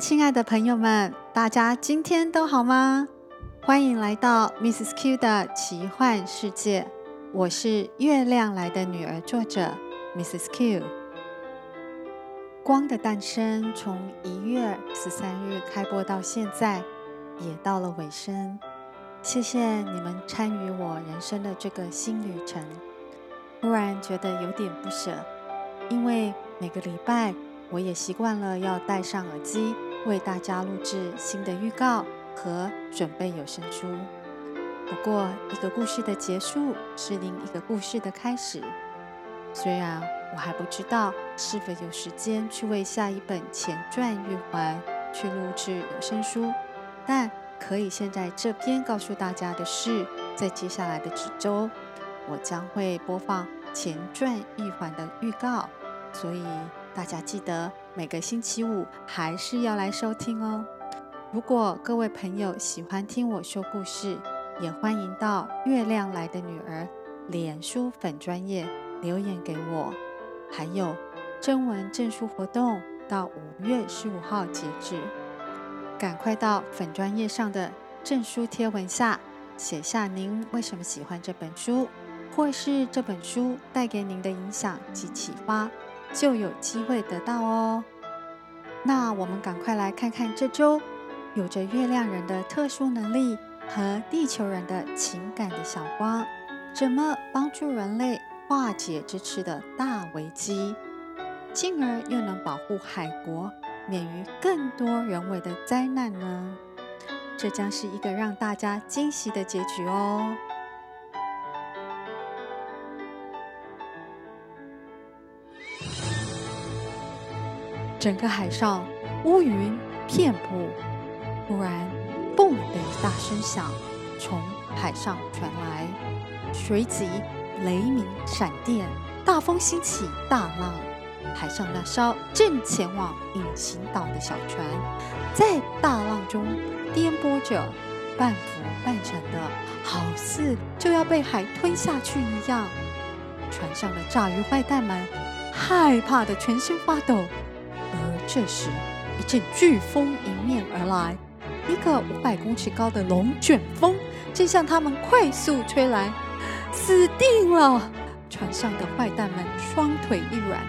亲爱的朋友们，大家今天都好吗？欢迎来到 Mrs. Q 的奇幻世界。我是月亮来的女儿，作者 Mrs. Q。光的诞生从一月十三日开播到现在，也到了尾声。谢谢你们参与我人生的这个新旅程。忽然觉得有点不舍，因为每个礼拜我也习惯了要戴上耳机，为大家录制新的预告和准备有声书。不过，一个故事的结束是另一个故事的开始。虽然我还不知道是否有时间去为下一本前传玉环去录制有声书，但可以先在这边告诉大家的是，在接下来的几周，我将会播放前传玉环的预告，所以大家记得每个星期五还是要来收听哦。如果各位朋友喜欢听我说故事，也欢迎到月亮来的女儿脸书粉专页留言给我。还有征文证书活动到五月十五号截止。赶快到粉专页上的证书贴文下写下您为什么喜欢这本书，或是这本书带给您的影响及启发，就有机会得到哦。那我们赶快来看看这周有着月亮人的特殊能力和地球人的情感的小光，怎么帮助人类化解这次的大危机，进而又能保护海国。免于更多人为的灾难呢？这将是一个让大家惊喜的结局哦！整个海上乌云遍布，突然“嘣”的一大声响从海上传来，随即雷鸣、闪电，大风兴起，大浪。海上那艘正前往隐形岛的小船，在大浪中颠簸着，半浮半沉的，好似就要被海吞下去一样。船上的炸鱼坏蛋们害怕的全身发抖。这时，一阵飓风迎面而来，一个五百公尺高的龙卷风正向他们快速吹来。死定了！船上的坏蛋们双腿一软。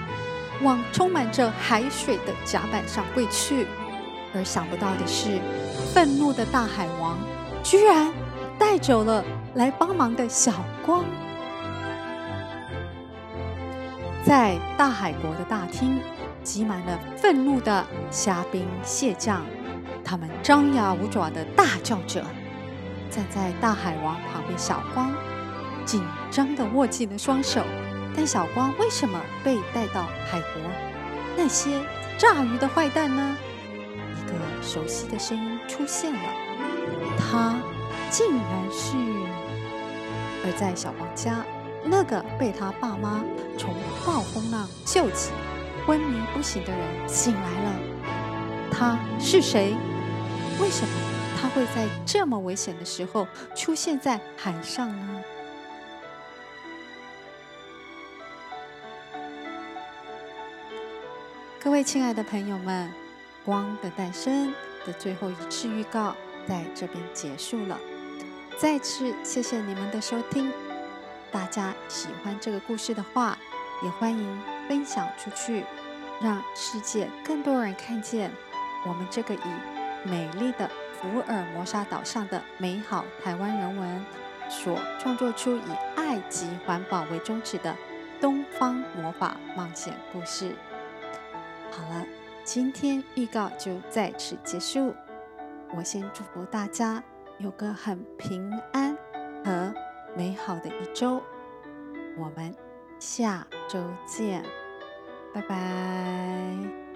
往充满着海水的甲板上跪去，而想不到的是，愤怒的大海王居然带走了来帮忙的小光。在大海国的大厅，挤满了愤怒的虾兵蟹将，他们张牙舞爪的大叫着。站在大海王旁边，小光紧张的握紧了双手。但小光为什么被带到海国？那些炸鱼的坏蛋呢？一个熟悉的声音出现了，他竟然是……而在小光家，那个被他爸妈从暴风浪救起、昏迷不醒的人醒来了。他是谁？为什么他会在这么危险的时候出现在海上呢？各位亲爱的朋友们，《光的诞生》的最后一次预告在这边结束了。再次谢谢你们的收听，大家喜欢这个故事的话，也欢迎分享出去，让世界更多人看见我们这个以美丽的福尔摩沙岛上的美好台湾人文所创作出以爱及环保为宗旨的东方魔法冒险故事。好了，今天预告就在此结束。我先祝福大家有个很平安和美好的一周。我们下周见，拜拜。